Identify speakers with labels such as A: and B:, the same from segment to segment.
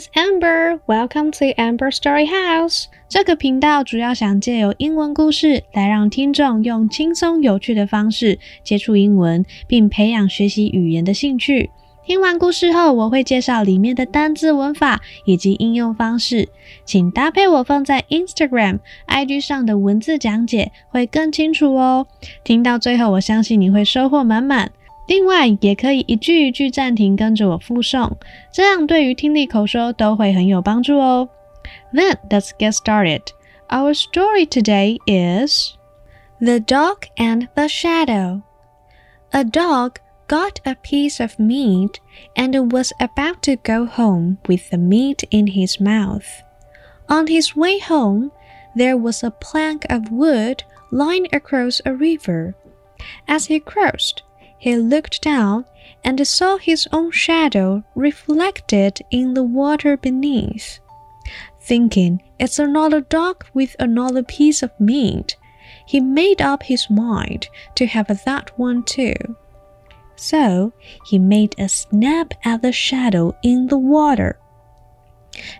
A: is Amber. Welcome to Amber Story House. 这个频道主要想借由英文故事来让听众用轻松有趣的方式接触英文，并培养学习语言的兴趣。听完故事后，我会介绍里面的单字、文法以及应用方式，请搭配我放在 Instagram、IG 上的文字讲解，会更清楚哦。听到最后，我相信你会收获满满。另外，也可以一句一句暂停，跟着我复诵，这样对于听力口说都会很有帮助哦。Then let's get started. Our story today is The Dog and the Shadow. A dog got a piece of meat and was about to go home with the meat in his mouth. On his way home, there was a plank of wood lying across a river. As he crossed, he looked down and saw his own shadow reflected in the water beneath. Thinking it's another dog with another piece of meat, he made up his mind to have that one too. So he made a snap at the shadow in the water.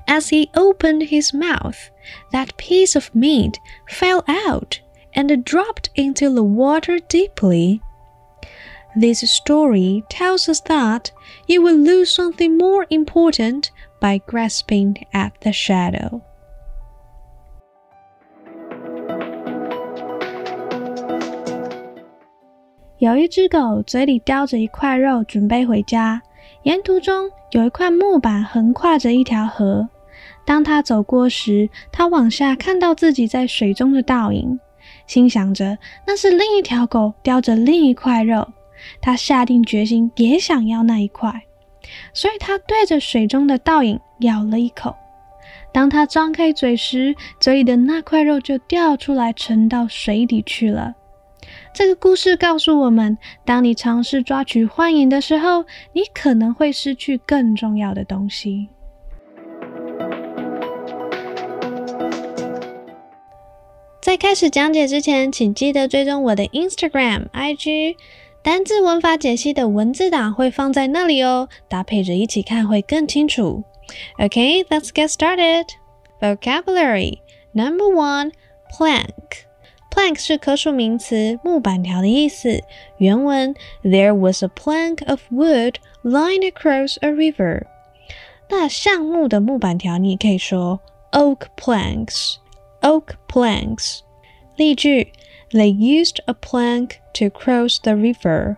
A: As he opened his mouth, that piece of meat fell out and dropped into the water deeply. This story tells us that you will lose something more important by grasping at the shadow. 有一只狗嘴里叼着一块肉，准备回家。沿途中有一块木板横跨着一条河。当它走过时，它往下看到自己在水中的倒影，心想着那是另一条狗叼着另一块肉。他下定决心，也想要那一块，所以他对着水中的倒影咬了一口。当他张开嘴时，嘴里的那块肉就掉出来，沉到水底去了。这个故事告诉我们：当你尝试抓取幻影的时候，你可能会失去更重要的东西。在开始讲解之前，请记得追踪我的 Instagram、IG。单字文法解析的文字档会放在那里哦，搭配着一起看会更清楚。Okay, let's get started. Vocabulary number one: plank. Plank 是可数名词，木板条的意思。原文：There was a plank of wood lying across a river. 那橡木的木板条，你也可以说 oak planks. Oak planks. 例句。 They used a plank to cross the river.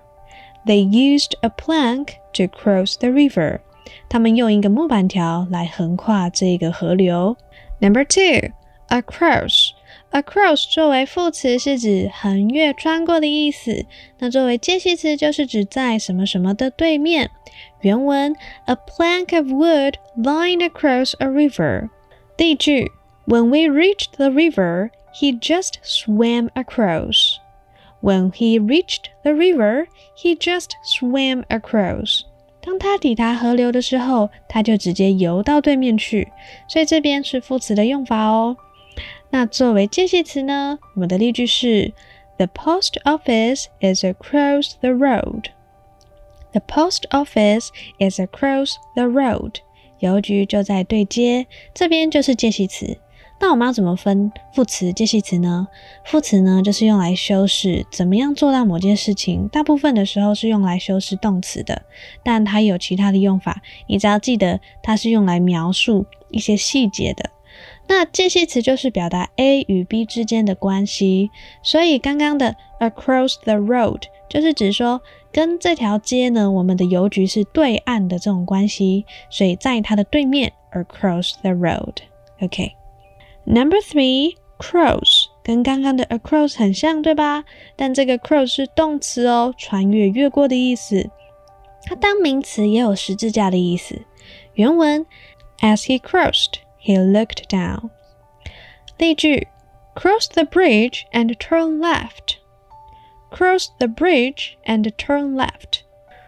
A: They used a plank to cross the river. 他们用一个木板条来横跨这个河流。Number two, across. Across 作为副词是指横越、穿过的意思。那作为介系词就是指在什么什么的对面。原文：A plank of wood lying across a river. 例句 ：When we reached the river, he just swam across. When he reached the river, he just swam across. 当他抵达河流的时候，他就直接游到对面去。所以这边是副词的用法哦。那作为介系词呢，我们的例句是：The post office is across the road. The post office is across the road. 邮局就在对街。这边就是介系词。 那我们要怎么分副词、介系词呢？副词呢，就是用来修饰怎么样做到某件事情，大部分的时候是用来修饰动词的，但它有其他的用法，你只要记得它是用来描述一些细节的。那介系词就是表达 A 与 B 之间的关系，所以刚刚的 across the road 就是指说跟这条街呢，我们的邮局是对岸的这种关系，所以在它的对面 across the road，OK。Number three, cross，跟刚刚的 across 很像，对吧？但这个 cross 是动词哦，穿越、越过的意思。它当名词也有十字架的意思。原文：As he crossed, he looked down。例句：Cross the bridge and turn left。Cross the bridge and turn left。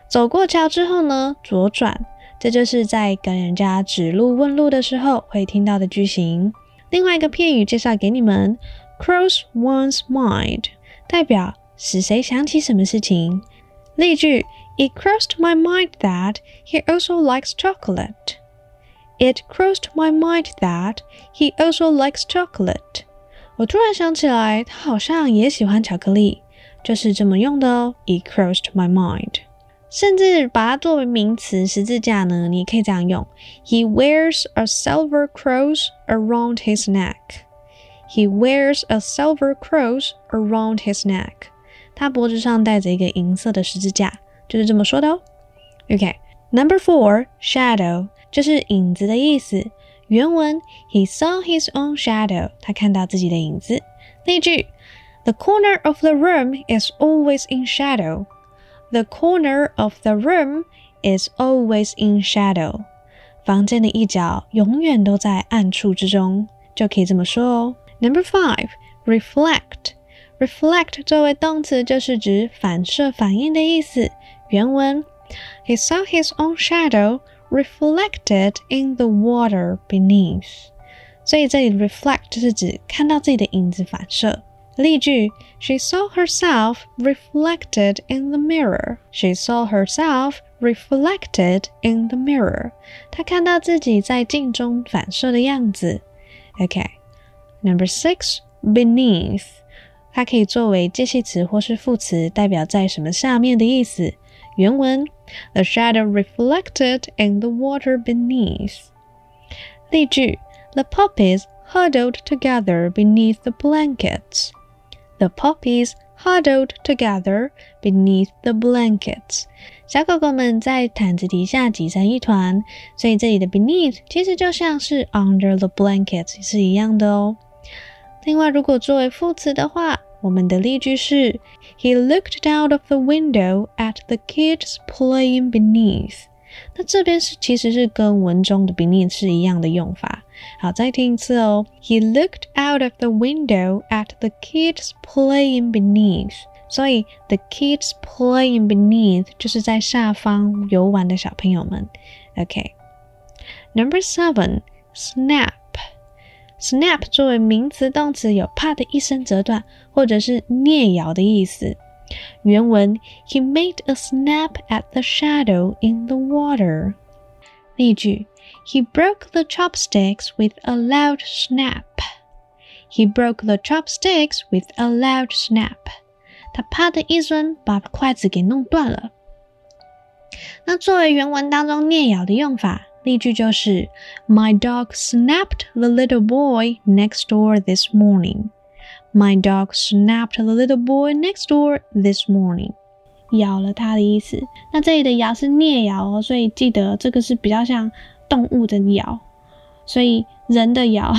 A: 走过桥之后呢，左转。这就是在跟人家指路问路的时候会听到的句型。另外一个片语介绍给你们，cross one's mind，代表使谁想起什么事情。例句：It crossed my mind that he also likes chocolate. It crossed my mind that he also likes chocolate. 我突然想起来，他好像也喜欢巧克力，就是这么用的哦。It crossed my mind. 甚至把它作为名词十字架呢，你可以这样用：He wears a silver cross around his neck. He wears a silver cross around his neck. 他脖子上戴着一个银色的十字架，就是这么说的哦。OK，Number、okay, four, shadow 就是影子的意思。原文：He saw his own shadow. 他看到自己的影子。例句：The corner of the room is always in shadow. The corner of the room is always in shadow. 房间的一角永远都在暗处之中，就可以这么说哦。Number five, reflect. Reflect 作为动词就是指反射、反应的意思。原文：He saw his own shadow reflected in the water beneath. 所以这里 reflect 就是指看到自己的影子反射。 例句：She saw herself reflected in the mirror. She saw herself reflected in the mirror. 她看到自己在镜中反射的样子。OK, number six, beneath. 它可以作为介系词或是副词，代表在什么下面的意思。原文：The shadow reflected in the water beneath. 例句：The puppies huddled together beneath the blankets. The puppies huddled together beneath the blankets. 小狗狗们在毯子底下挤成一团，所以这里的 beneath 其实就像是 under the blankets 是一样的哦。另外，如果作为副词的话，我们的例句是：He looked out of the window at the kids playing beneath. 那这边是其实是跟文中的 beneath 是一样的用法。 好，再听一次哦。He looked out of the window at the kids playing beneath。所以 the kids playing beneath 就是在下方游玩的小朋友们。OK，Number、okay. seven snap。snap 作为名词、动词有啪的一声折断，或者是啮咬的意思。原文：He made a snap at the shadow in the water。例句 ：He broke the chopsticks with a loud snap. He broke the chopsticks with a loud snap. 他啪的一声把筷子给弄断了。那作为原文当中啮咬的用法，例句就是 My dog snapped the little boy next door this morning. My dog snapped the little boy next door this morning. 咬了他的意思。那这里的咬是啮咬哦，所以记得这个是比较像 动物的咬，所以人的咬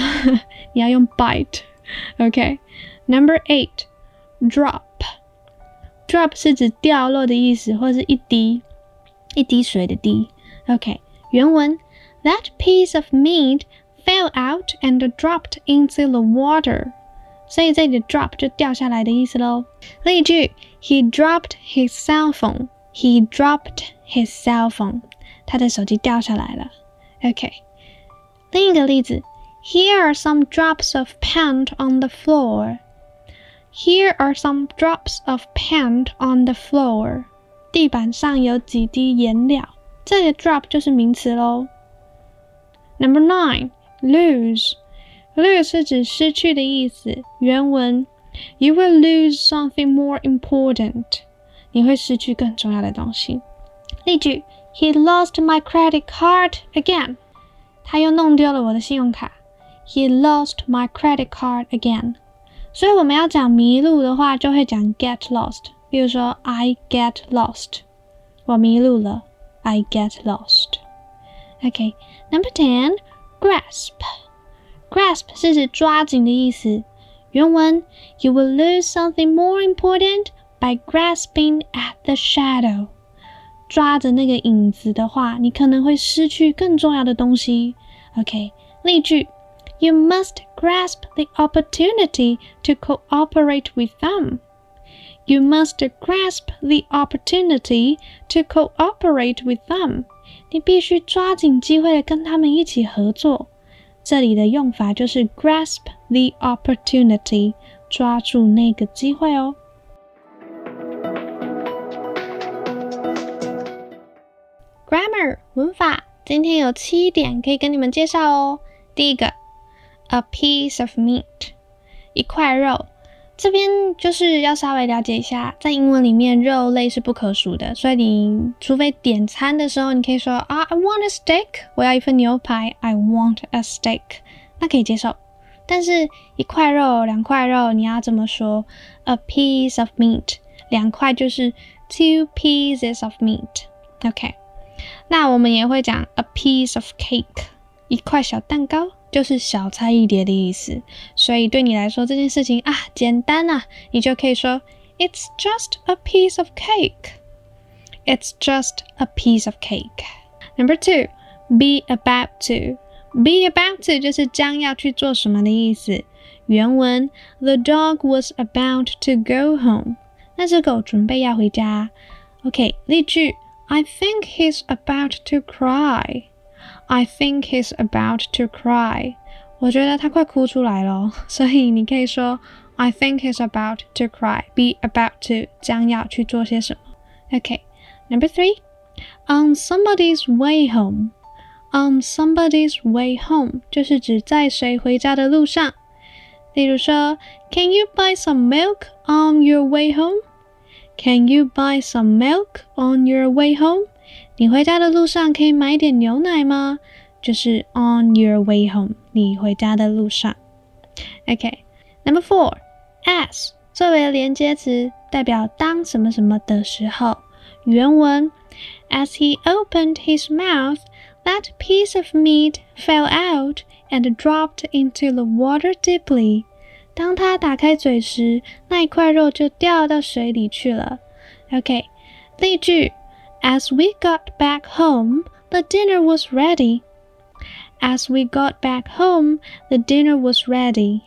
A: 你要用 bite。OK，Number、okay. eight drop。drop 是指掉落的意思，或是一滴一滴水的滴。OK，原文 That piece of meat fell out and dropped into the water。所以这里的 drop 就掉下来的意思喽。例句：He dropped his cell phone. He dropped his cell phone. 他的手机掉下来了。 OK。另一个例子：Here are some drops of paint on the floor. Here are some drops of paint on the floor. 地板上有几滴颜料。这里的 drop 就是名词喽。Number nine, lose. lose 是指失去的意思。原文：You will lose something more important。你会失去更重要的东西。例句 ：He lost my credit card again。他又弄丢了我的信用卡。He lost my credit card again。所以我们要讲迷路的话，就会讲 get lost。比如说，I get lost，我迷路了。I get lost。OK，Number ten，grasp。grasp 是指抓紧的意思。原文：You will lose something more important by grasping at the shadow。 抓着那个影子的话，你可能会失去更重要的东西。OK，例句：You must grasp the opportunity to cooperate with them. You must grasp the opportunity to cooperate with them. 你必须抓紧机会跟他们一起合作。这里的用法就是 grasp the opportunity，抓住那个机会哦。文法今天有七点可以跟你们介绍哦。第一个，a piece of meat，一块肉。这边就是要稍微了解一下，在英文里面肉类是不可数的，所以你除非点餐的时候，你可以说啊，I want a steak，我要一份牛排，I want a steak，那可以接受。但是一块肉、两块肉，你要怎么说？A piece of meat，两块就是 two pieces of meat，OK。那我们也会讲 a piece of cake，一块小蛋糕。就是小菜一碟的意思，所以对你来说这件事情啊简单啊，你就可以说 It's just a piece of cake. It's just a piece of cake. Number two, be about to. Be about to 就是将要去做什么的意思。原文 The dog was about to go home. 那只狗准备要回家。OK，例句 I think he's about to cry. I think he's about to cry。我觉得他快哭出来了，所以你可以说 I think he's about to cry. Be about to 将要去做些什么。Okay, number three, on somebody's way home. On somebody's way home 就是指在谁回家的路上。例如说，Can you buy some milk on your way home? Can you buy some milk on your way home? 你回家的路上可以买点牛奶吗？就是 on your way home，你回家的路上。OK，Number four，as 作为连接词，代表当什么什么的时候。原文：As he opened his mouth, that piece of meat fell out and dropped into the water deeply。 当他打开嘴时，那一块肉就掉到水里去了。OK，例句。As we got back home, the dinner was ready. As we got back home, the dinner was ready.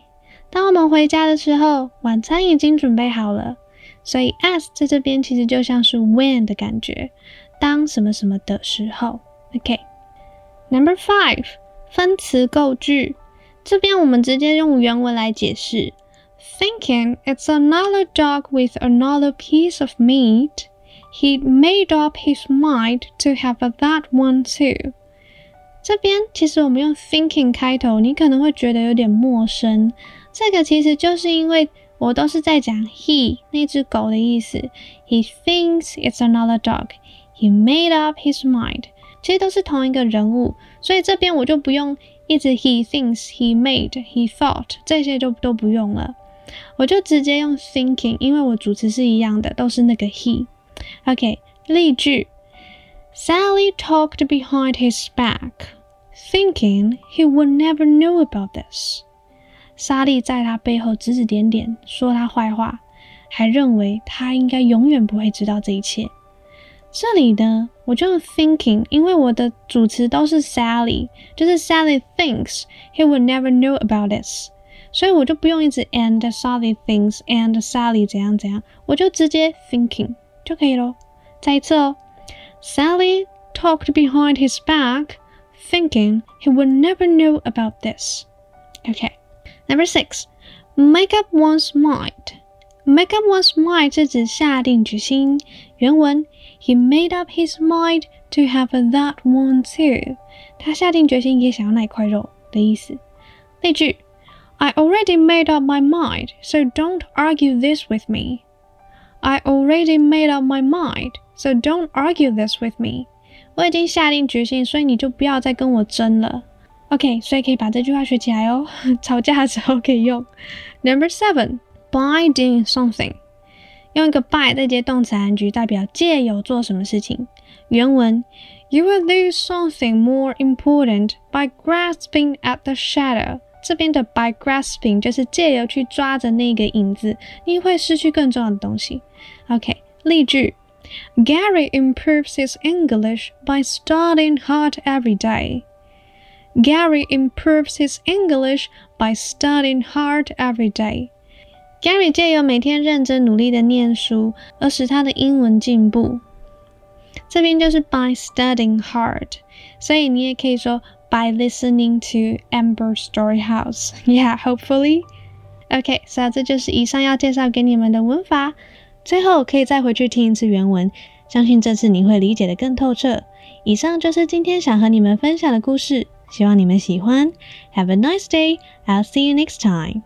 A: 当我们回家的时候，晚餐已经准备好了。所以 as 在这边其实就像是 when 的感觉，当什么什么的时候。OK，Number、five，分词构句。这边我们直接用原文来解释。Thinking it's another dog with another piece of meat. He made up his mind to have that one too。这边其实我们用 thinking 开头，你可能会觉得有点陌生。这个其实就是因为我都是在讲 he 那只狗的意思。He thinks it's another dog. He made up his mind。其实都是同一个人物，所以这边我就不用 一直 he thinks, he made, he thought 这些就都不用了，我就直接用 thinking，因为我主词是一样的，都是那个 he。OK，例句：Sally talked behind his back, thinking he would never know about this。莎莉在他背后指指点点，说他坏话，还认为他应该永远不会知道这一切。这里呢，我就用 thinking，因为我的主词都是 Sally，就是 Sally thinks he would never know about this，所以我就不用一直 and Sally thinks and Sally 怎样怎样，我就直接 thinking。就可以咯。再一次哦，Sally talked behind his back, thinking he would never know about this. Okay, number six, make up one's mind. Make up one's mind 是指下定决心。原文 ，He made up his mind to have that one too. 他下定决心也想要那块肉的意思。例句：I already made up my mind, so don't argue this with me. I already made up my mind, so don't argue this with me. 我已经下定决心，所以你就不要再跟我争了。OK，所以可以把这句话学起来哦，吵架的时候可以用。Number seven, by doing something， 用一个 by 再接动词含句，代表借由做什么事情。原文：You will lose something more important by grasping at the shadow. 这边的 by grasping 就是借由去抓着那个影子，你会失去更重要的东西。OK，例句：Gary improves his English by studying hard every day. Gary improves his English by studying hard every day. Gary 借由每天认真努力的念书，而使他的英文进步。这边就是 by studying hard，所以你也可以说 by listening to Amber Storyhouse. Yeah, hopefully. OK，所以这就是以上要介绍给你们的文法。最后可以再回去听一次原文，相信这次你会理解的更透彻。以上就是今天想和你们分享的故事，希望你们喜欢。Have a nice day. I'll see you next time.